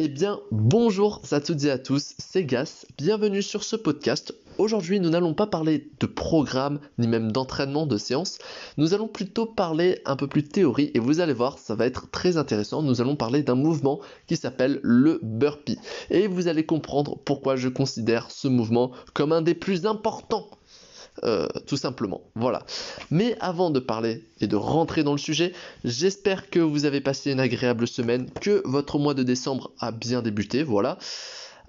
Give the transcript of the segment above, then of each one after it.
Eh bien, bonjour à toutes et à tous, c'est Gas, bienvenue sur ce podcast. Aujourd'hui, nous n'allons pas parler de programme, ni même d'entraînement de séance, nous allons plutôt parler un peu plus théorie, et vous allez voir, ça va être très intéressant, nous allons parler d'un mouvement qui s'appelle le burpee. Et vous allez comprendre pourquoi je considère ce mouvement comme un des plus importants euh, tout simplement. Voilà. Mais avant de parler et de rentrer dans le sujet, j'espère que vous avez passé une agréable semaine, que votre mois de décembre a bien débuté. Voilà.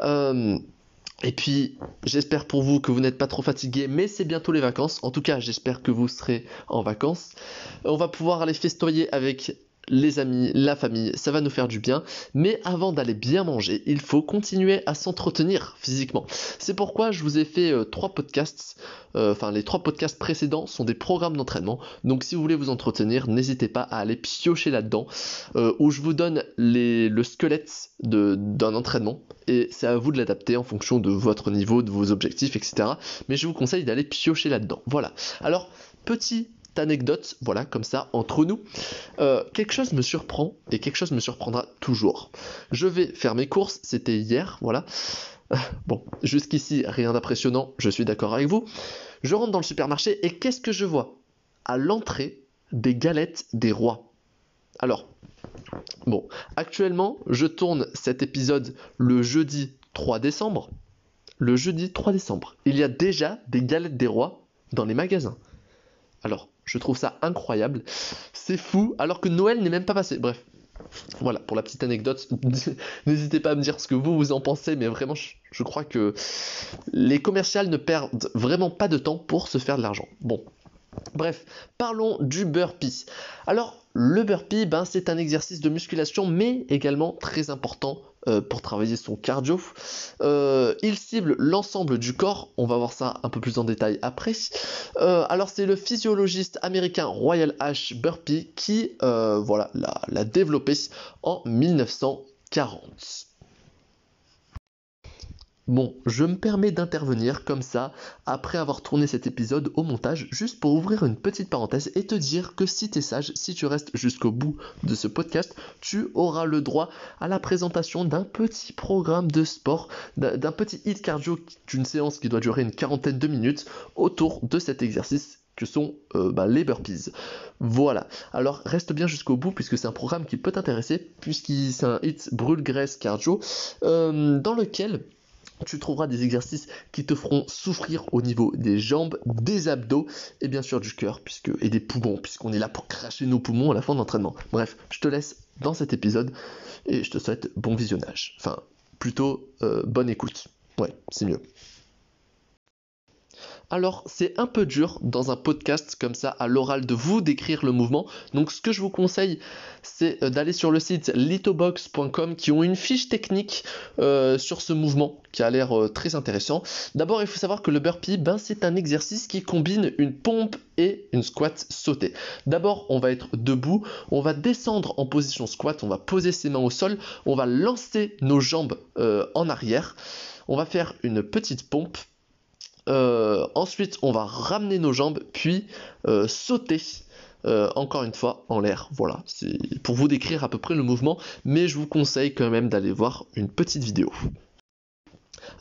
Euh, et puis, j'espère pour vous que vous n'êtes pas trop fatigué, mais c'est bientôt les vacances. En tout cas, j'espère que vous serez en vacances. On va pouvoir aller festoyer avec les amis, la famille, ça va nous faire du bien. Mais avant d'aller bien manger, il faut continuer à s'entretenir physiquement. C'est pourquoi je vous ai fait euh, trois podcasts. Euh, enfin, les trois podcasts précédents sont des programmes d'entraînement. Donc, si vous voulez vous entretenir, n'hésitez pas à aller piocher là-dedans, euh, où je vous donne le squelette d'un entraînement. Et c'est à vous de l'adapter en fonction de votre niveau, de vos objectifs, etc. Mais je vous conseille d'aller piocher là-dedans. Voilà. Alors, petit anecdote, voilà, comme ça, entre nous. Euh, quelque chose me surprend et quelque chose me surprendra toujours. Je vais faire mes courses, c'était hier, voilà. Euh, bon, jusqu'ici, rien d'impressionnant, je suis d'accord avec vous. Je rentre dans le supermarché et qu'est-ce que je vois À l'entrée, des galettes des rois? Alors, bon, actuellement, je tourne cet épisode le jeudi 3 décembre. Le jeudi 3 décembre, il y a déjà des galettes des rois dans les magasins. Alors, je trouve ça incroyable. C'est fou, alors que Noël n'est même pas passé. Bref, voilà, pour la petite anecdote, n'hésitez pas à me dire ce que vous, vous en pensez, mais vraiment, je, crois que les commerciales ne perdent vraiment pas de temps pour se faire de l'argent. Bon, bref, parlons du burpee. Alors, le burpee, ben, c'est un exercice de musculation, mais également très important euh, pour travailler son cardio. Euh, il cible l'ensemble du corps, on va voir ça un peu plus en détail après. Euh, alors c'est le physiologiste américain Royal H. Burpee qui voilà, l'a développé en 1940. Bon, je me permets d'intervenir comme ça, après avoir tourné cet épisode au montage, juste pour ouvrir une petite parenthèse et te dire que si tu es sage, si tu restes jusqu'au bout de ce podcast, tu auras le droit à la présentation d'un petit programme de sport, d'un petit hit cardio d'une séance qui doit durer une quarantaine de minutes autour de cet exercice que sont euh, bah, les burpees. Voilà. Alors reste bien jusqu'au bout puisque c'est un programme qui peut t'intéresser puisqu'il c'est un hit brûle-graisse cardio euh, dans lequel tu trouveras des exercices qui te feront souffrir au niveau des jambes, des abdos et bien sûr du cœur puisque, et des poumons, puisqu'on est là pour cracher nos poumons à la fin d'entraînement. Bref, je te laisse dans cet épisode et je te souhaite bon visionnage. Enfin, plutôt euh, bonne écoute. Ouais, c'est mieux. Alors c'est un peu dur dans un podcast comme ça à l'oral de vous décrire le mouvement. Donc ce que je vous conseille c'est euh, d'aller sur le site lithobox.com qui ont une fiche technique euh, sur ce mouvement qui a l'air euh, très intéressant. D'abord il faut savoir que le burpee ben, c'est un exercice qui combine une pompe et une squat sautée. D'abord on va être debout, on va descendre en position squat, on va poser ses mains au sol, on va lancer nos jambes en arrière, on va faire une petite pompe euh, ensuite, on va ramener nos jambes, puis euh, sauter. Euh, encore une fois en l'air. Voilà, c'est pour vous décrire à peu près le mouvement, mais je vous conseille quand même d'aller voir une petite vidéo.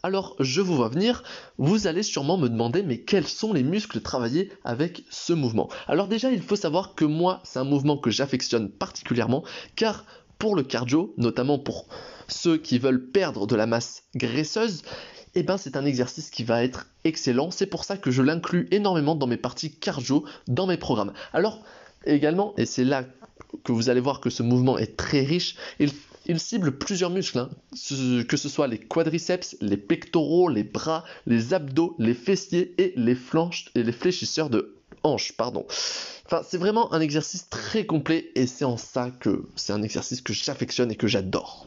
Alors, je vous vois venir, vous allez sûrement me demander, mais quels sont les muscles travaillés avec ce mouvement? Alors déjà, il faut savoir que moi, c'est un mouvement que j'affectionne particulièrement, car pour le cardio, notamment pour ceux qui veulent perdre de la masse graisseuse, eh ben c'est un exercice qui va être excellent. C'est pour ça que je l'inclus énormément dans mes parties cardio, dans mes programmes. Alors également, et c'est là que vous allez voir que ce mouvement est très riche, il, cible plusieurs muscles, hein. que ce soit les quadriceps, les pectoraux, les bras, les abdos, les fessiers et les flanches et les fléchisseurs de hanches, pardon. Enfin, c'est vraiment un exercice très complet et c'est en ça que c'est un exercice que j'affectionne et que j'adore.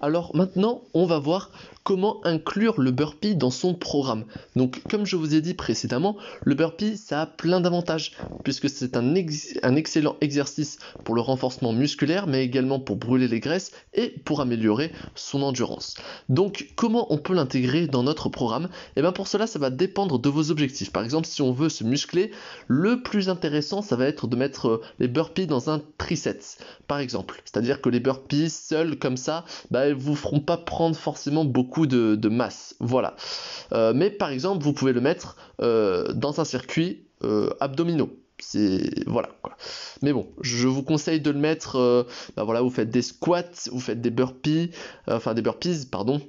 Alors maintenant, on va voir comment inclure le burpee dans son programme. Donc comme je vous ai dit précédemment, le burpee ça a plein d'avantages puisque c'est un, excellent exercice pour le renforcement musculaire mais également pour brûler les graisses et pour améliorer son endurance. Donc comment on peut l'intégrer dans notre programme? Et eh bien pour cela ça va dépendre de vos objectifs. Par exemple si on veut se muscler, le plus intéressant ça va être de mettre les burpees dans un triceps par exemple. C'est-à-dire que les burpees seuls comme ça, bah, elles vous feront pas prendre forcément beaucoup de, masse. Voilà. Euh, mais par exemple, vous pouvez le mettre euh, dans un circuit euh, abdominaux. C'est voilà. Mais bon, je vous conseille de le mettre. Bah voilà, vous faites des squats, vous faites des burpees, enfin des burpees, pardon.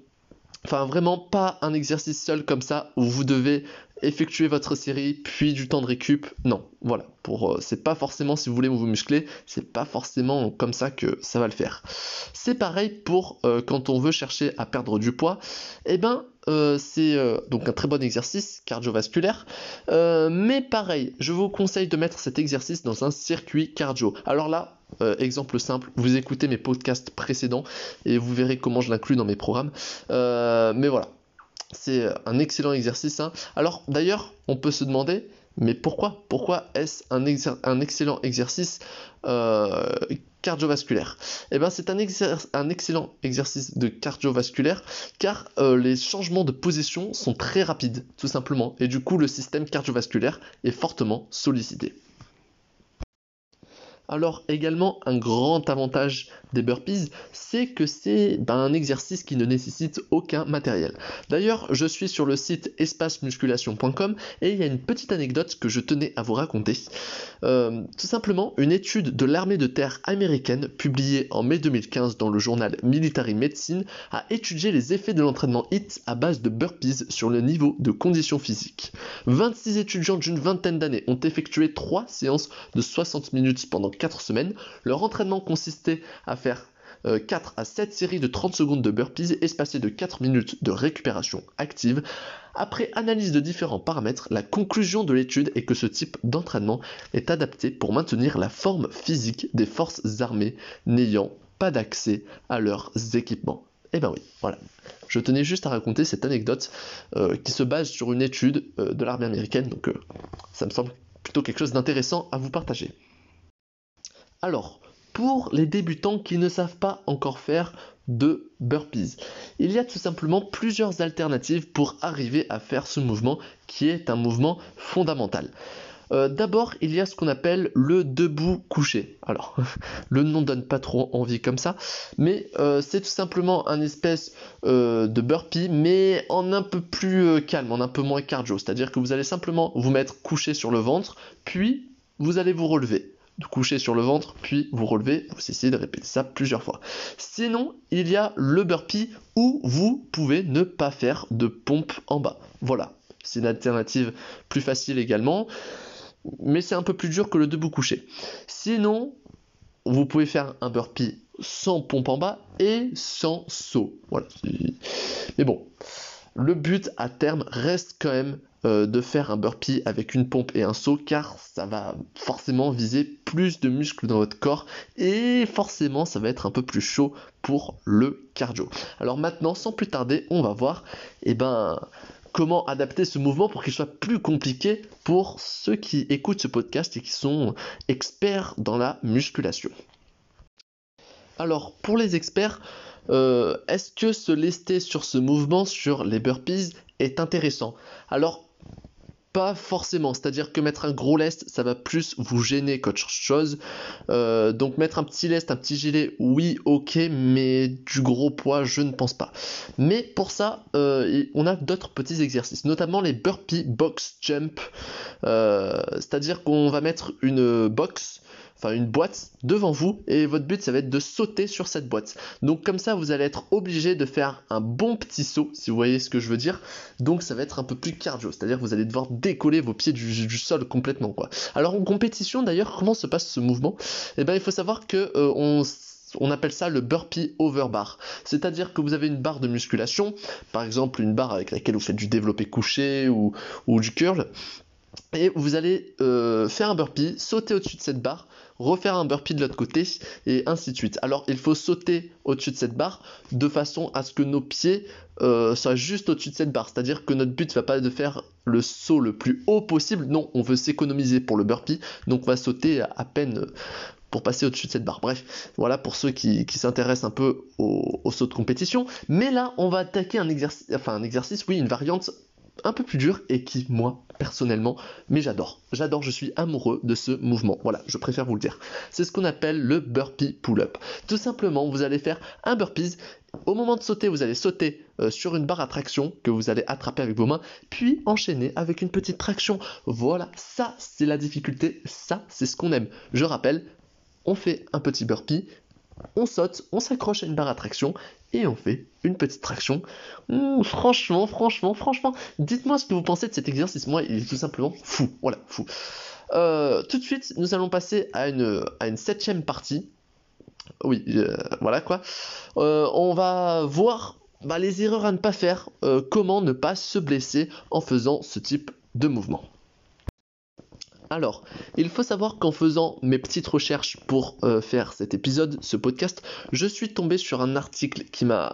Enfin vraiment pas un exercice seul comme ça où vous devez effectuer votre série, puis du temps de récup. Non, voilà. Pour, euh, c'est pas forcément si vous voulez vous muscler, c'est pas forcément comme ça que ça va le faire. C'est pareil pour euh, quand on veut chercher à perdre du poids. Eh ben, euh, c'est donc un très bon exercice cardiovasculaire. mais pareil, je vous conseille de mettre cet exercice dans un circuit cardio. Alors là, exemple simple, vous écoutez mes podcasts précédents et vous verrez comment je l'inclus dans mes programmes. mais voilà, c'est un excellent exercice. Hein. Alors d'ailleurs, on peut se demander, mais pourquoi Pourquoi est-ce un, excellent exercice euh, cardiovasculaire? Eh bien c'est un, excellent exercice de cardiovasculaire car euh, les changements de position sont très rapides, tout simplement, et du coup le système cardiovasculaire est fortement sollicité. Alors également un grand avantage des burpees, c'est que c'est un exercice qui ne nécessite aucun matériel. D'ailleurs, je suis sur le site espacemusculation.com et il y a une petite anecdote que je tenais à vous raconter. Euh, tout simplement, une étude de l'armée de terre américaine publiée en mai 2015 dans le journal Military Medicine a étudié les effets de l'entraînement HIT à base de burpees sur le niveau de conditions physiques. 26 étudiants d'une vingtaine d'années ont effectué 3 séances de 60 minutes pendant 4 semaines. Leur entraînement consistait à faire 4 euh, à 7 séries de 30 secondes de burpees espacées de 4 minutes de récupération active. Après analyse de différents paramètres, la conclusion de l'étude est que ce type d'entraînement est adapté pour maintenir la forme physique des forces armées n'ayant pas d'accès à leurs équipements. Eh ben oui, voilà. Je tenais juste à raconter cette anecdote euh, qui se base sur une étude euh, de l'armée américaine, donc ça me semble plutôt quelque chose d'intéressant à vous partager. Alors, pour les débutants qui ne savent pas encore faire de burpees, il y a tout simplement plusieurs alternatives pour arriver à faire ce mouvement qui est un mouvement fondamental. Euh, d'abord, il y a ce qu'on appelle le debout couché. Alors, le nom donne pas trop envie comme ça, mais euh, c'est tout simplement un espèce euh, de burpee, mais en un peu plus calme, en un peu moins cardio. C'est-à-dire que vous allez simplement vous mettre couché sur le ventre, puis vous allez vous relever de coucher sur le ventre, puis vous relevez, vous essayez de répéter ça plusieurs fois. Sinon, il y a le burpee où vous pouvez ne pas faire de pompe en bas. Voilà, c'est une alternative plus facile également, mais c'est un peu plus dur que le debout couché. Sinon, vous pouvez faire un burpee sans pompe en bas et sans saut. Voilà. Mais bon, le but à terme reste quand même euh, de faire un burpee avec une pompe et un saut car ça va forcément viser plus de muscles dans votre corps et forcément ça va être un peu plus chaud pour le cardio. Alors maintenant sans plus tarder on va voir eh ben, comment adapter ce mouvement pour qu'il soit plus compliqué pour ceux qui écoutent ce podcast et qui sont experts dans la musculation. Alors pour les experts, euh, est-ce que se lester sur ce mouvement, sur les burpees, est intéressant? Pas forcément, c'est-à-dire que mettre un gros lest, ça va plus vous gêner qu'autre chose. Euh, donc mettre un petit lest, un petit gilet, oui, ok, mais du gros poids, je ne pense pas. Mais pour ça, euh, on a d'autres petits exercices, notamment les burpee box jump, euh, c'est-à-dire qu'on va mettre une box enfin une boîte devant vous et votre but ça va être de sauter sur cette boîte. Donc comme ça vous allez être obligé de faire un bon petit saut si vous voyez ce que je veux dire. Donc ça va être un peu plus cardio, c'est-à-dire vous allez devoir décoller vos pieds du, sol complètement quoi. Alors en compétition d'ailleurs comment se passe ce mouvement? Eh bien il faut savoir que euh, on appelle ça le burpee over bar. C'est-à-dire que vous avez une barre de musculation, par exemple une barre avec laquelle vous faites du développé couché ou, ou du curl, et vous allez euh, faire un burpee, sauter au-dessus de cette barre, refaire un burpee de l'autre côté, et ainsi de suite. Alors il faut sauter au-dessus de cette barre de façon à ce que nos pieds euh, soient juste au-dessus de cette barre. C'est-à-dire que notre but va pas de faire le saut le plus haut possible, non, on veut s'économiser pour le burpee, donc on va sauter à peine pour passer au-dessus de cette barre. Bref, voilà pour ceux qui, s'intéressent un peu au, au, saut de compétition. Mais là, on va attaquer un exercice, enfin un exercice, oui, une variante un peu plus dur et qui, moi, personnellement, mais j'adore. J'adore, je suis amoureux de ce mouvement. Voilà, je préfère vous le dire. C'est ce qu'on appelle le burpee pull-up. Tout simplement, vous allez faire un burpees. Au moment de sauter, vous allez sauter euh, sur une barre à traction que vous allez attraper avec vos mains, puis enchaîner avec une petite traction. Voilà, ça c'est la difficulté, ça c'est ce qu'on aime. Je rappelle, on fait un petit burpee, on saute, on s'accroche à une barre à traction et on fait une petite traction. Mmh, franchement, franchement, franchement, dites-moi ce que vous pensez de cet exercice. Moi, il est tout simplement fou. Voilà, fou. Euh, tout de suite, nous allons passer à une, septième partie. Oui, euh, voilà quoi. Euh, on va voir bah, les erreurs à ne pas faire, comment ne pas se blesser en faisant ce type de mouvement. Alors, il faut savoir qu'en faisant mes petites recherches pour euh, faire cet épisode, ce podcast, je suis tombé sur un article qui m'a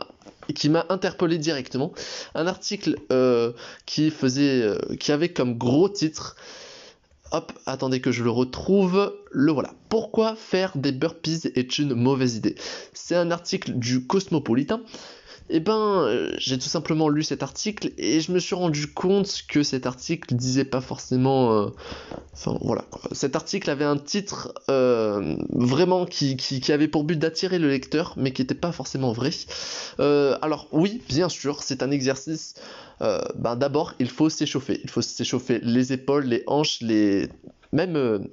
qui m'a interpellé directement, un article euh, qui faisait, euh, qui avait comme gros titre, hop, attendez que je le retrouve, le voilà. Pourquoi faire des burpees est une mauvaise idée? C'est un article du Cosmopolitan eh ben, euh, j'ai tout simplement lu cet article et je me suis rendu compte que cet article disait pas forcément. Euh, enfin, voilà. Cet article avait un titre euh, vraiment qui, avait pour but d'attirer le lecteur, mais qui n'était pas forcément vrai. alors, oui, bien sûr, c'est un exercice. ben, D'abord, il faut s'échauffer. Il faut s'échauffer les épaules, les hanches, les. Même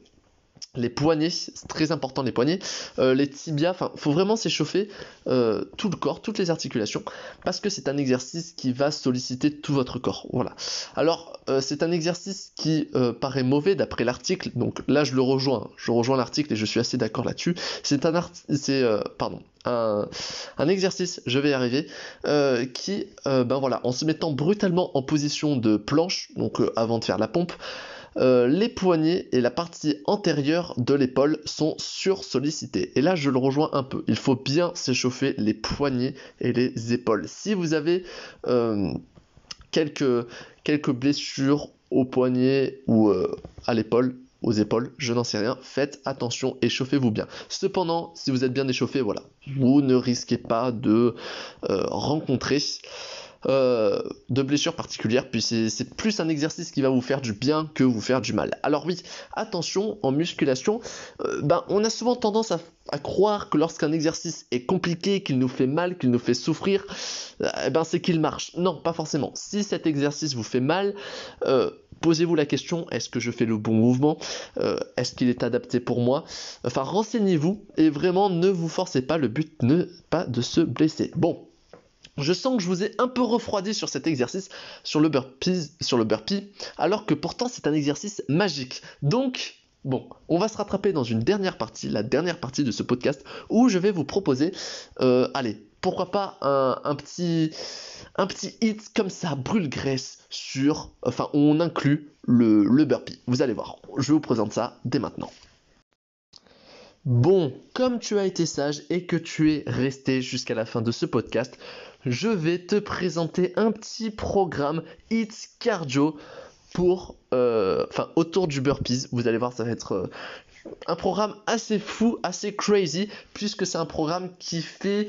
les poignets, c'est très important les poignets, euh, les tibias, enfin, faut vraiment s'échauffer euh, tout le corps, toutes les articulations, parce que c'est un exercice qui va solliciter tout votre corps. Voilà. Alors, euh, c'est un exercice qui paraît mauvais d'après l'article, donc là je le rejoins, je rejoins l'article et je suis assez d'accord là-dessus. C'est un c'est pardon, un, un, exercice, je vais y arriver, qui, ben voilà, en se mettant brutalement en position de planche, donc avant de faire la pompe. Euh, les poignets et la partie antérieure de l'épaule sont sursollicités. Et là, je le rejoins un peu. Il faut bien s'échauffer les poignets et les épaules. Si vous avez euh, quelques, quelques blessures aux poignets ou euh, à l'épaule, aux épaules, je n'en sais rien, faites attention, échauffez-vous bien. Cependant, si vous êtes bien échauffé, voilà, vous ne risquez pas de rencontrer euh, de blessures particulières, puis c'est plus un exercice qui va vous faire du bien que vous faire du mal. Alors oui, attention, en musculation, euh, ben, on a souvent tendance à, croire que lorsqu'un exercice est compliqué, qu'il nous fait mal, qu'il nous fait souffrir, euh, eh ben, c'est qu'il marche. Non, pas forcément. Si cet exercice vous fait mal, posez-vous la question, est-ce que je fais le bon mouvement? Est-ce qu'il est adapté pour moi? Enfin, renseignez-vous et vraiment ne vous forcez pas, le but n'est pas de se blesser. Bon, je sens que je vous ai un peu refroidi sur cet exercice, sur le burpee, alors que pourtant c'est un exercice magique. Donc, bon, on va se rattraper dans une dernière partie, la dernière partie de ce podcast, où je vais vous proposer, euh, allez, pourquoi pas un, petit, un petit hit comme ça, brûle-graisse, sur, enfin, on inclut le, le burpee. Vous allez voir, je vous présente ça dès maintenant. Bon, comme tu as été sage et que tu es resté jusqu'à la fin de ce podcast, je vais te présenter un petit programme It's Cardio pour, euh, autour du burpees. Vous allez voir, ça va être euh, un programme assez fou, assez crazy, puisque c'est un programme qui fait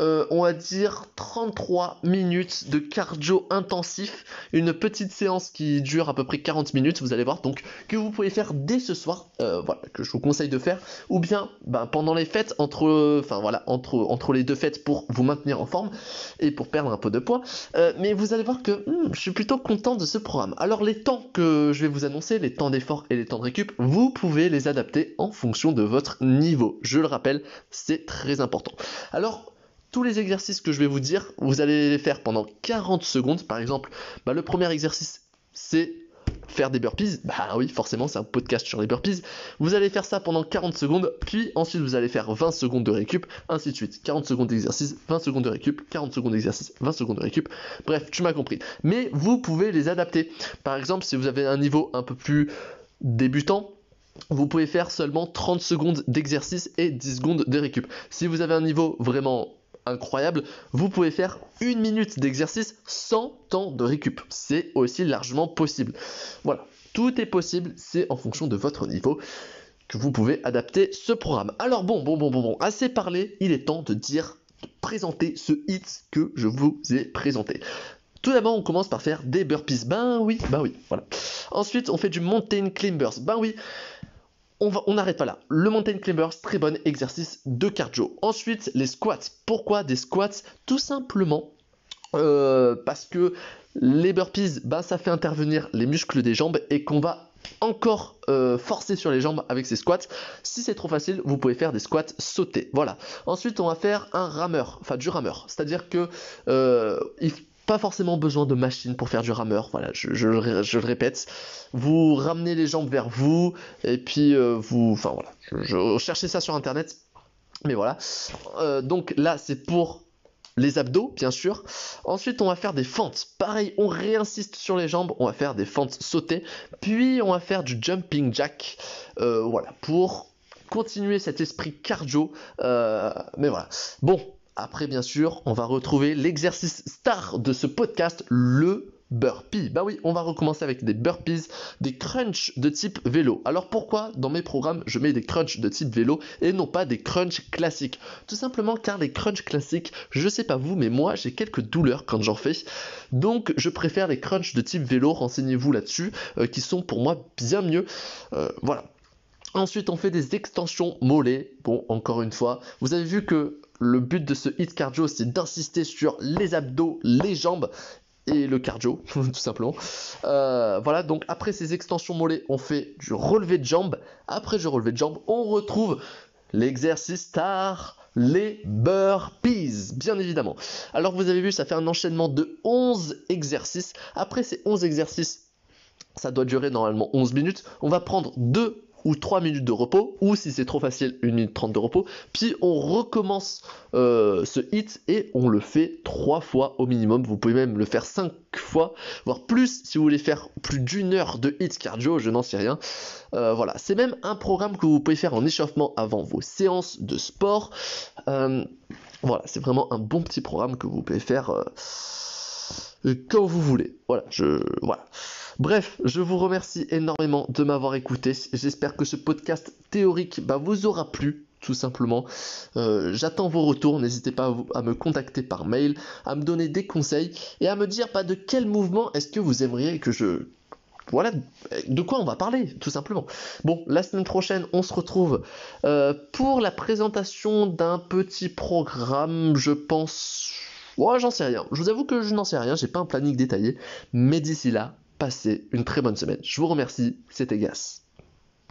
euh, on va dire 33 minutes de cardio intensif, une petite séance qui dure à peu près 40 minutes, vous allez voir, donc que vous pouvez faire dès ce soir, euh, voilà, que je vous conseille de faire, ou bien ben, pendant les fêtes, entre, enfin voilà, entre, les deux fêtes pour vous maintenir en forme et pour perdre un peu de poids. Euh, mais vous allez voir que hmm, je suis plutôt content de ce programme. Alors les temps que je vais vous annoncer, les temps d'effort et les temps de récup, vous pouvez les adapter en fonction de votre niveau. Je le rappelle, c'est très important. Alors tous les exercices que je vais vous dire, vous allez les faire pendant 40 secondes. Par exemple, bah, le premier exercice, c'est faire des burpees, bah oui, forcément, c'est un podcast sur les burpees. Vous allez faire ça pendant 40 secondes, puis ensuite vous allez faire 20 secondes de récup, ainsi de suite. 40 secondes d'exercice, 20 secondes de récup, 40 secondes d'exercice, 20 secondes de récup. Bref, tu m'as compris. Mais vous pouvez les adapter. Par exemple, si vous avez un niveau un peu plus débutant, vous pouvez faire seulement 30 secondes d'exercice et 10 secondes de récup. Si vous avez un niveau vraiment incroyable, vous pouvez faire une minute d'exercice sans temps de récup. C'est aussi largement possible. Voilà, tout est possible, c'est en fonction de votre niveau que vous pouvez adapter ce programme. Alors bon, bon, bon, bon, bon, assez parlé, il est temps de dire, de présenter ce hit que je vous ai présenté. Tout d'abord, on commence par faire des burpees. Ben oui, ben oui, voilà. Ensuite, on fait du mountain climbers. Ben oui, on n'arrête pas là. Le mountain climbers, très bon exercice de cardio. Ensuite, les squats. Pourquoi des squats? Tout simplement euh, parce que les burpees, bah, ça fait intervenir les muscles des jambes et qu'on va encore euh, forcer sur les jambes avec ces squats. Si c'est trop facile, vous pouvez faire des squats sautés. Voilà. Ensuite, on va faire un rameur, enfin du rameur. C'est-à-dire que euh, pas forcément besoin de machine pour faire du rameur. Voilà, je, le répète. Vous ramenez les jambes vers vous et puis euh, vous, enfin voilà, je, cherchez ça sur internet. Mais voilà. Euh, donc là, c'est pour les abdos, bien sûr. Ensuite, on va faire des fentes. Pareil, on réinsiste sur les jambes. On va faire des fentes sautées. Puis, on va faire du jumping jack. Euh, voilà, pour continuer cet esprit cardio. mais voilà. Bon, après, bien sûr, on va retrouver l'exercice star de ce podcast, le burpee. Bah oui, on va recommencer avec des burpees, des crunchs de type vélo. Alors pourquoi dans mes programmes je mets des crunchs de type vélo et non pas des crunchs classiques? Tout simplement car les crunchs classiques, je sais pas vous, mais moi j'ai quelques douleurs quand j'en fais. Donc je préfère les crunchs de type vélo, renseignez-vous là-dessus, euh, qui sont pour moi bien mieux. Euh, voilà. Ensuite, on fait des extensions mollets. Bon, encore une fois, vous avez vu que le but de ce hit cardio, c'est d'insister sur les abdos, les jambes et le cardio, tout simplement. Euh, voilà, donc après ces extensions mollets, on fait du relevé de jambes. Après le relevé de jambes, on retrouve l'exercice star, les burpees, bien évidemment. Alors vous avez vu, ça fait un enchaînement de 11 exercices. Après ces 11 exercices, ça doit durer normalement 11 minutes. On va prendre deux ou 3 minutes de repos, ou si c'est trop facile, 1 minute 30 de repos, puis on recommence euh, ce hit et on le fait 3 fois au minimum, vous pouvez même le faire 5 fois, voire plus si vous voulez faire plus d'une heure de hit cardio, je n'en sais rien. Euh, voilà, c'est même un programme que vous pouvez faire en échauffement avant vos séances de sport. Euh, voilà, c'est vraiment un bon petit programme que vous pouvez faire quand vous voulez. Voilà, je voilà. Bref, je vous remercie énormément de m'avoir écouté. J'espère que ce podcast théorique bah, vous aura plu tout simplement. Euh, j'attends vos retours, n'hésitez pas à, me contacter par mail, à me donner des conseils et à me dire bah, de quel mouvement est-ce que vous aimeriez que je... Voilà de quoi on va parler, tout simplement. Bon, la semaine prochaine, on se retrouve euh, pour la présentation d'un petit programme, je pense... Ouais, j'en sais rien. Je vous avoue que je n'en sais rien, j'ai pas un planning détaillé. Mais d'ici là, passez une très bonne semaine. Je vous remercie, c'était Gas.